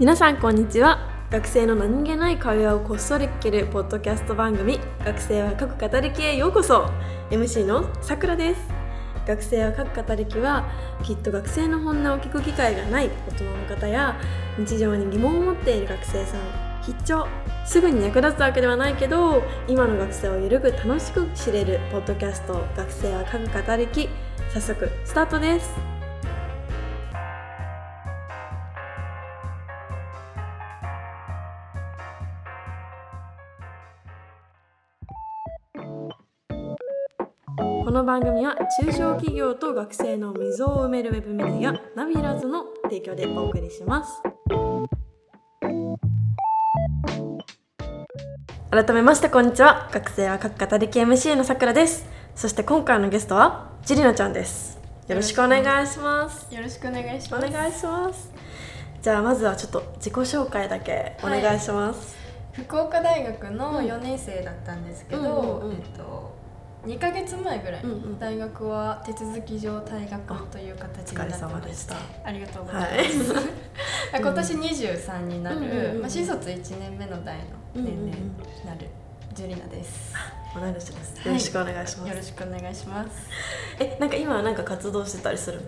皆さんこんにちは。学生の何気ない会話をこっそり聞けるポッドキャスト番組学生は各語りきへようこそ。MC のさくらです。学生は各語りきはきっと学生の本音を聞く機会がない大人の方や日常に疑問を持っている学生さん必聴。すぐに役立つわけではないけど今の学生をゆるく楽しく知れるポッドキャスト学生は各語りき早速スタートです。この番組は中小企業と学生の溝を埋めるウェブメディアナビラズの提供でお送りします。改めましてこんにちは。学生は各語り系 MC のさくらです。そして今回のゲストはジリナちゃんです。よろしくお願いします。よろしくお願いしおます。願いしますじゃあまずはちょっと自己紹介だけお願いします、福岡大学の4年生だったんですけど、うんうんうん。えっと2ヶ月前ぐらい、うんうん。大学は手続き上退学という形になってましでした。てありがとうございはい。ます、今年23になる、うんうんうん。まあ、新卒1年目の代の年齢になるジュリナです、同い年です。はい。よろしくお願いします、よろしくお願いします。えなんか今はなんか活動してたりするの？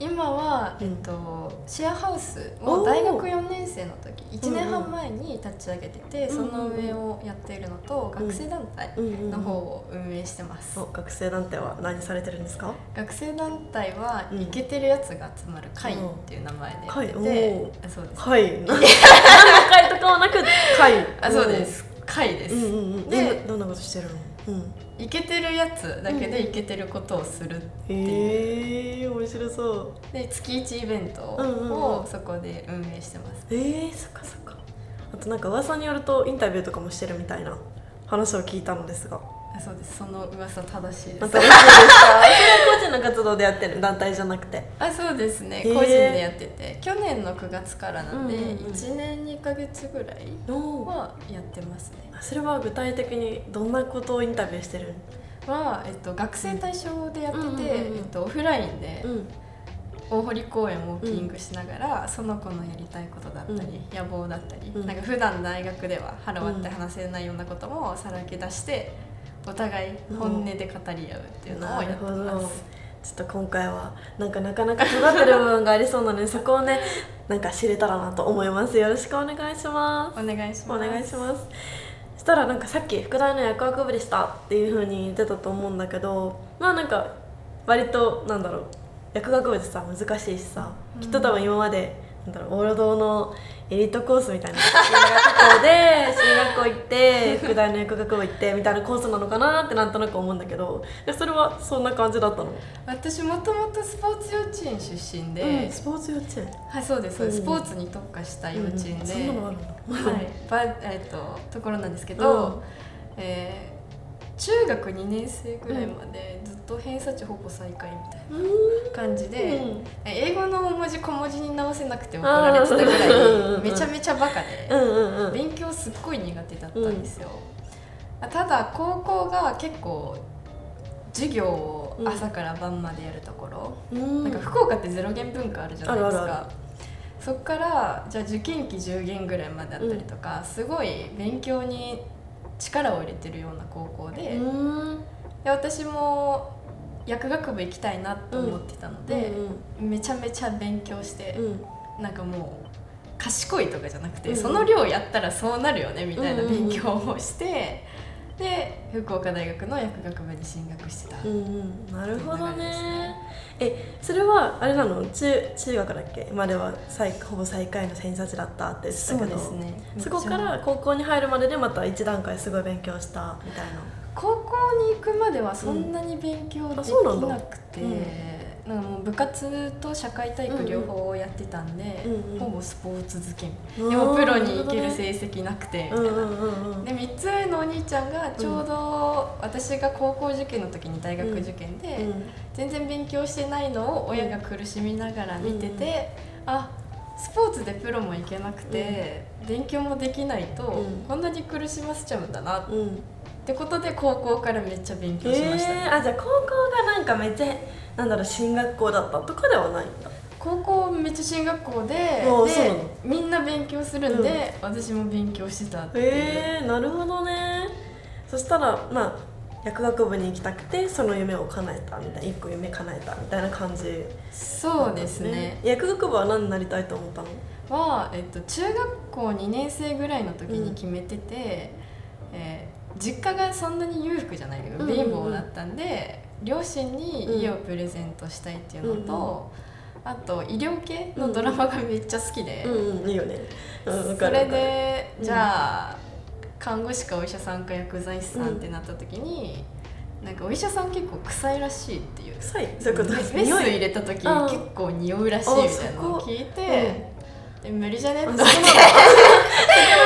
今は、うんえっと、シェアハウスを大学4年生の時1年半前に立ち上げてて、その上をやっているのと、うん学生団体の方を運営してます、お学生団体は何されてるんですか？学生団体はうん。イケてるやつが集まる会っていう名前でやっててそうです。はい何の会とかはなく会？あそうですことしてるの？うん。イケてるやつだけでイケてることをするっていう、へえ面白そう。で月1イベントうんうんうん。をそこで運営してます、えー、そっかそっか。あとなんか噂によるとインタビューとかもしてるみたいな話を聞いたのですがあそうです。その噂正しいです。新しいですか？個人の活動でやってる団体じゃなくて。あそうですね。個人でやってて。去年の9月からなんで、うんうんうん。1年2ヶ月ぐらいおはやってますね。それは具体的にどんなことをインタビューしてる？は、えっと、学生対象でやってて、うんうんうんうん。えっと、オフラインでん。大堀公園をウォーキングしながら、その子のやりたいことだったり、野望だったり、うん。なんか普段大学では腹割って話せないようなこともさらけ出してお互い本音で語り合うっていうのをやってます。ちょっと今回はなんかなかなか尖ってる部分がありそうなのでそこをねなんか知れたらなと思います。よろしくお願いします。お願いします。お願いします。そしたらなんかさっき副題の薬学部でしたっていう風に言ってたと思うんだけどまあなんか割となんだろう薬学部ってさ難しいしさ、うん。きっと多分今までなんだろう王道のエリートコースみたいな進学校で 進学校行って副題の薬学部行ってみたいなコースなのかなってなんとなく思うんだけどえそれはそんな感じだったの、私もともとスポーツ幼稚園出身で、うんスポーツ幼稚園。はいそうですそうん。スポーツに特化した幼稚園で、うんそんなのあるんだはい、ばえっとところなんですけど、うん。えー中学2年生ぐらいまでずっと偏差値ほぼ最下位みたいな感じで、うん。英語の文字小文字に直せなくて怒られてたぐらいめちゃめちゃバカで、勉強すっごい苦手だったんですよ、ただ高校が結構授業を朝から晩までやるところ、うん。なんか福岡ってゼロ元文化あるじゃないですか。そっからじゃあ受験期10限ぐらいまであったりとか、すごい勉強に力を入れてるような高校で,、うん。で私も薬学部行きたいなと思ってたので、めちゃめちゃ勉強して、うん。なんかもう賢いとかじゃなくて、うん。その量やったらそうなるよねみたいなうんうんうん。勉強をして、で福岡大学の薬学部に進学してた、うんうん、なるほどねえそれはあれなの？中中学だっけ？までは最ほぼ最下位の偏差値だったって言ってたけど。そね。そこから高校に入るまででまた一段階すごい勉強したみたいな。高校に行くまではそんなに勉強できあそうなんだなんかもう部活と社会体育両方やってたんで、うんうんほぼスポーツ漬けうんでもプロに行けるな成績なくて。みたいな、うんうんうんうん。で3つ上のお兄ちゃんがちょうど私が高校受験の時に大学受験で、うん全然勉強してないのを親が苦しみながら見てて、あスポーツでプロも行けなくて、勉強もできないと、うん。こんなに苦しませちゃうんだなっうんてことで高校からめっちゃ勉強しました、えー、あじゃあ高校がなんかめっちゃなんだろう進学校だったとかではないんだ。高高校めっちゃ進学校ででみんな勉強するんで、私も勉強してたっていう、へえなるほどね。そしたらまあ薬学部に行きたくてその夢を叶えたみたいな一個夢叶えたみたいな感じ。そうですね。薬学部は何になりたいと思ったの？は、えっと、中学校2年生ぐらいの時に決めてて、えー実家がそんなに裕福じゃないけどうんうんうん。貧乏だったんで、両親に家をプレゼントしたいっていうのと、あと医療系のドラマがめっちゃ好きで、いいよね、それでうん。じゃあ、看護師かお医者さんか薬剤師さんってなった時に、なんかお医者さん結構臭いらしいっていう。臭い？そういうこと？メス匂い？入れた時あ結構匂うらしいみたいなのを聞いて、で無理じゃね？って。って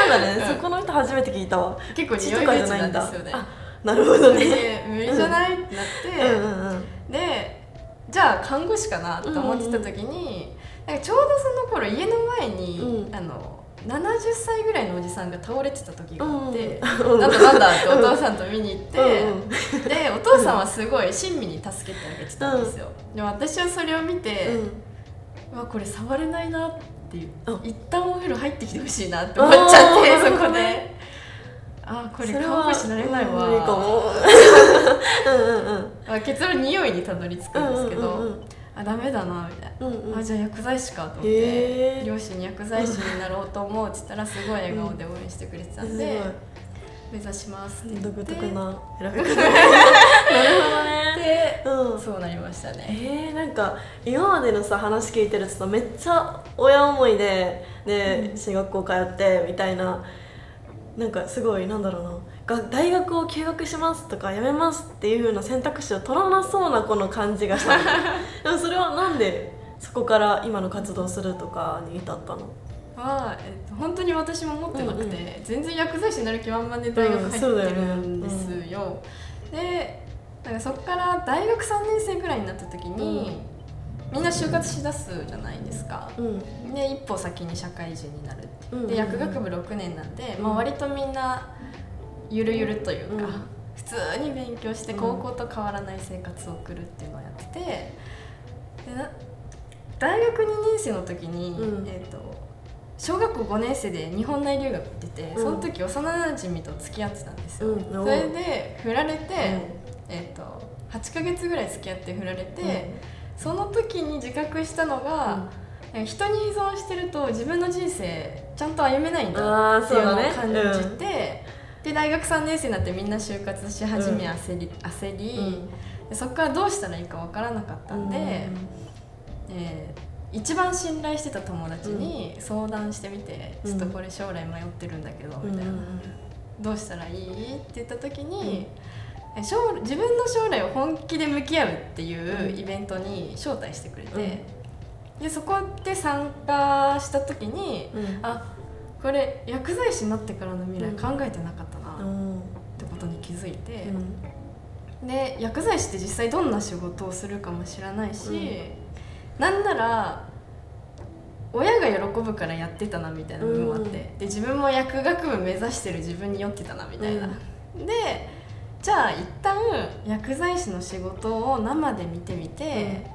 なんだね、うん。そこの人初めて聞いたわ。結構匂いがちじゃないんだ。なんですよね。あなるほどね。で無理じゃないってなって、うん。うんうんでじゃあ看護師かなと思ってた時に、なんかちょうどその頃家の前に、うん。あの70歳ぐらいのおじさんが倒れてた時があって、うんなんだなんだってお父さんと見に行って、うんうん。でお父さんはすごい親身に助けてあげてたんですよ、でも私はそれを見て、うわこれ触れないなっていう。あ一旦お風呂入ってきてほしいなって思っちゃってそこで。あーこれそれは看護師なれないわ、結論匂いにたどり着くんですけど、うんうんうんあダメだなみたいな、うんうん。あじゃあ薬剤師かと思って両親に薬剤師になろうと思うって言ったらすごい笑顔で応援してくれてたんで、目指しますって言って。独特な。選び方なるほど。ねでうん。そうなりましたね。えー、なんか今までのさ話聞いてるとさめっちゃ親思いででうん。進学校通ってみたいななんかすごいなんだろうな。が大学を休学しますとか辞めますっていう風な選択肢を取らなそうなこの感じがした。の でもそれはなんでそこから今の活動するとかに至ったの？は、えっと、本当に私も持ってなくて、うんう全然薬剤師になる気満々で大学入ってるんですよ,、でなんかそこから大学3年生ぐらいになった時に、みんな就活しだすじゃないですか。うん。で一歩先に社会人になるって。うん。で薬学部6年なんで、うん。まあ、割とみんなゆるゆるというか、うん。普通に勉強してうん。高校と変わらない生活を送るっていうのをやっててでな大学2年生の時に、うん。えー、と小学校5年生で日本内留学行ってて、うん。その時幼なじみと付き合ってたんですよ、うん。それで振られて、えー、と8ヶ月ぐらい付き合って振られて、その時に自覚したのが、人に依存してると自分の人生ちゃんと歩めないんだっていうのをそうだ感ねじて、で大学3年生になってみんな就活し始めうん。焦り,、焦りそこからどうしたらいいかわからなかったんで、えー一番信頼してた友達に相談してみて、うんちょっとこれ将来迷ってるんだけど、うん。みたいな、どうしたらいい？って言った時に、え将自分の将来を本気で向き合うっていうイベントに招待してくれて、でそこで参加した時にうん。うんあこれ薬剤師になってからの未来うん。考えてなかったなっうん。てことに気づいて、うん。で薬剤師って実際どんな仕事をするかも知らないし、なんなら親が喜ぶからやってたなみたいな部分もあって、うん。で自分も薬学部目指してる自分に酔ってたなみたいな、でじゃあ一旦薬剤師の仕事を生で見てみて、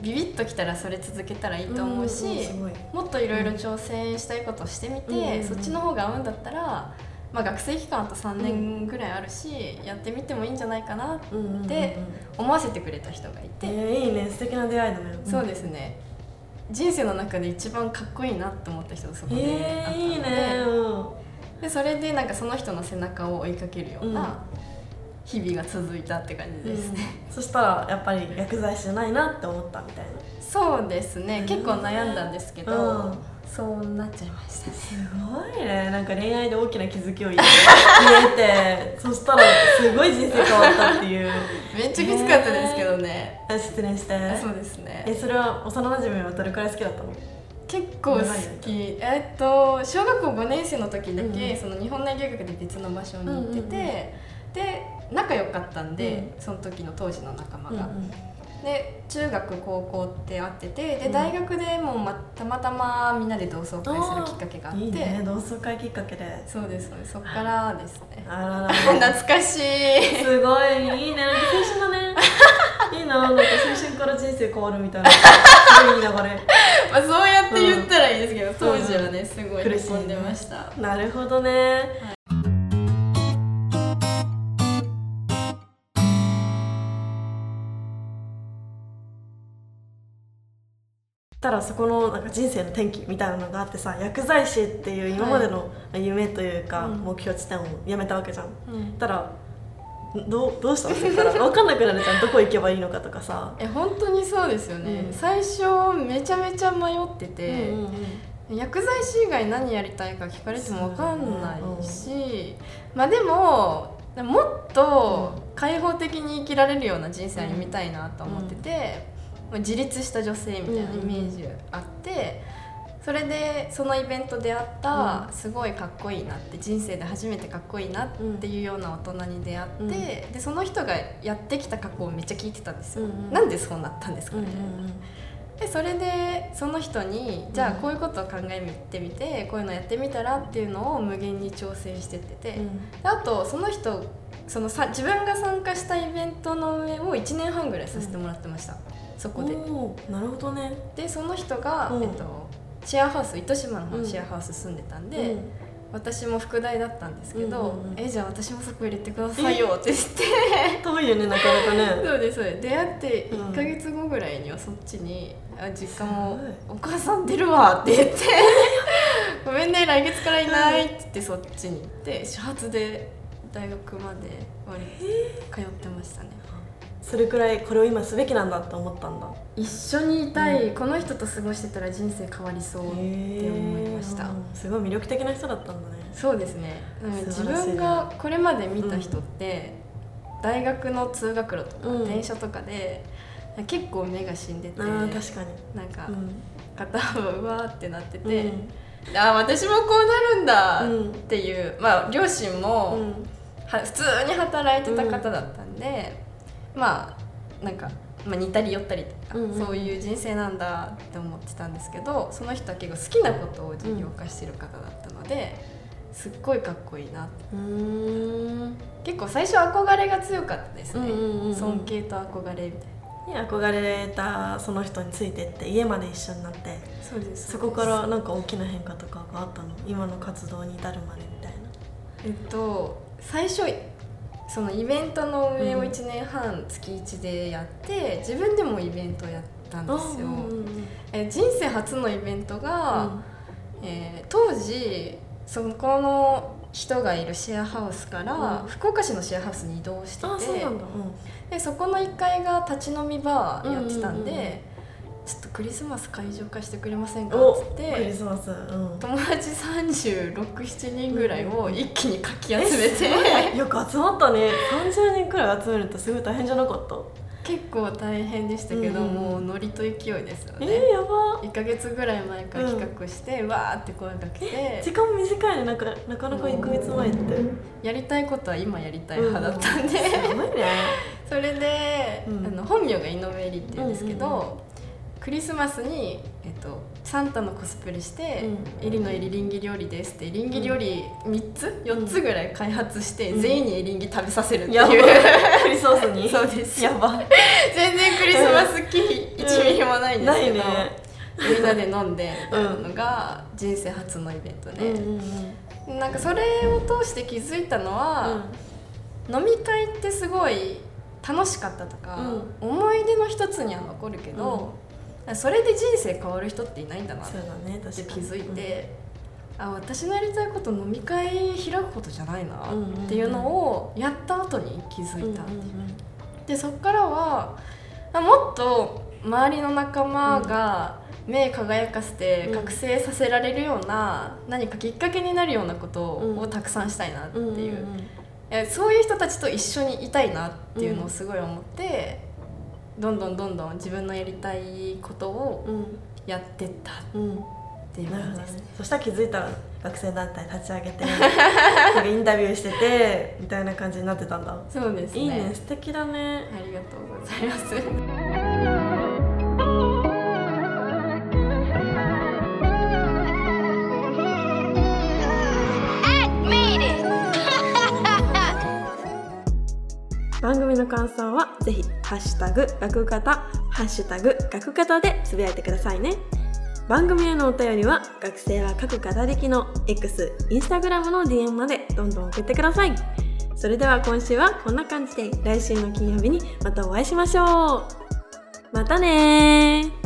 ビビッときたらそれ続けたらいいと思うし、んすごい。もっといろいろ挑戦したいことをしてみて、うんそっちの方が合うんだったら、まあ、学生期間あと3年ぐらいあるし、やってみてもいいんじゃないかなって思わせてくれた人がいて、えー、いいね。素敵な出会いだね。そうですね。人生の中で一番かっこいいなって思った人がそこでえー、あったので,、いいね。うん。でそれでなんかその人の背中を追いかけるような日々が続いたって感じですね、そしたらやっぱり薬剤師じゃないなって思ったみたいな。そうですね、うん。結構悩んだんですけど、うん。そうなっちゃいました。ねすごいね。なんか恋愛で大きな気づきを言えてそしたらすごい人生変わったっていう。めっちゃきつかったですけどね、あ失礼して。あそうですね。えそれは幼馴染はどれくらい好きだったの？結構好き。えっと小学校5年生の時だけ、うん。その日本内留学で別の場所に行ってて、うんうんうん。で仲良かったんで、その時の当時の仲間が、で中学高校って会っててでうん。大学でも、ま、たまたまみんなで同窓会するきっかけがあって。いいね。同窓会きっかけで。そうですそうです。そっからですね。あらら。懐かしい。すごい。いいね。青春だね。いいな。なんか青春から人生変わるみたいな。すごいいい流れまあそうやって言ったらいいですけど、当時はねすごい喜んでました、なるほどね、たらそこのなんか人生の転機みたいなのがあってさ薬剤師っていう今までの夢というかうん。目標地点をやめたわけじゃん。うん。たらどうどうしたの？って言ったら分かんなくなるじゃん。どこ行けばいいのかとかさ。え本当にそうですよね、うん。最初めちゃめちゃ迷ってて、うんうんうん。薬剤師以外何やりたいか聞かれても分かんないし、まあでももっと開放的に生きられるような人生歩みたいなと思ってて、まあ自立した女性みたいなイメージあって、それでそのイベントであった、すごいかっこいいなって人生で初めてかっこいいなっていうような大人に出会って、うん。でその人がやってきた過去をめっちゃ聞いてたんですよ。なんでそうなったんですかうんみたいな。でそれでその人にじゃあこういうことを考えてみてこういうのやってみたらっていうのを無限に挑戦してってて、あとその人そのさ自分が参加したイベントの上を1年半ぐらいさせてもらってました、そこで。なるほどね。でその人が、うん。えっと、シェアハウス糸島のシェアハウス住んでたんで、うん。私も副大だったんですけど、うんうんうん。えじゃあ私もそこ入れてくださいよって言って。遠いよねなかなかね。そうですそうです。出会ってうん。1か月後ぐらいにはそっちに「あ実家もお母さん出るわ」って言って「ごめんね来月からいない」って言ってそっちに行って始発で大学まで割と通ってましたねそれくらいこれを今すべきなんだって思ったんだ。一緒にいたい、この人と過ごしてたら人生変わりそうって思いました、すごい魅力的な人だったんだね。そうですね。なんか自分がこれまで見た人って、大学の通学路とか、うん。電車とかで結構目が死んでて確かに。かうん。片方うわーってなってうて、んあー私もこうなるんだうん。っていう、まあ両親も、うん。は普通に働いてた方だったんで、まあなんか、まあ、似たり寄ったりとか、うんうん。そういう人生なんだって思ってたんですけどその人は結構好きなことを事業化してる方だったので、すっごいかっこいいな結構最初憧れが強かったですね、尊敬と憧れみたいな。に憧れたその人についてって家まで一緒になってそうです。そこからなんか大きな変化とかがあったの？今の活動に至るまでみたいな。えっと最初そのイベントの運営をうん1年半月1でやって自分でもイベントをやったんですよ、え人生初のイベントが、うん。えー当時そこの人がいるシェアハウスから、うん。福岡市のシェアハウスに移動しててうなんだ、でそこの1階が立ち飲みバーやってたんで、ちょっとクリスマス会場化してくれませんか？おっつっクリてスマスうん。友達367人ぐらいを一気にかき集めて、えよく集まったね。30人くらい集めるとすごい大変じゃなかった？結構大変でしたけど、うんうんうん。もうノリと勢いですよえね、ー、やば。1ヶ月ぐらい前から企画して、わーって声かけて。時間短いね。なんかなかなか1ヶ月前って。やりたいことは今やりたい派だったんで、すごいね。それで、うん。あの本名が井上絵里って言うんですけど、うんうんクリスマスに、えっと、サンタのコスプレして「うん。エリのエリリンギ料理です」ってエリンギ料理3つ？4つぐらい開発して、うん。全員にエリンギ食べさせるっていう、クリスマスに？そうです。やば。全然クリスマス気1ミリもないんですけど、ね。みんなで飲んでのが人生初のイベントで、うんうんなんかそれを通して気づいたのは、飲み会ってすごい楽しかったとか、思い出の一つには残るけど、それで人生変わる人っていないんだなっそうだねて気づいて、あ私のやりたいこと飲み会開くことじゃないなっていうのをやった後に気づいた、でそっからはあもっと周りの仲間が目輝かせてうん。覚醒させられるような、何かきっかけになるようなことうん。をたくさんしたいなってう。んうんいう。えそういう人たちと一緒にいたいなっていうのをすごい思って、どんどんどんどん自分のやりたいことをうん。やってったっていう感じですね。そしたら気づいたら学生団体立ち上げて インタビューしててみたいな感じになってたんだ。そうですね。いいね。素敵だね。ありがとうございます。感想はぜひハッシュタグ学型ハッシュタグ学型でつぶやいてくださいね。番組へのお便りは学生は書く語りきの X、Instagram の DM までどんどん送ってください。それでは今週はこんな感じで来週の金曜日にまたお会いしましょう。またね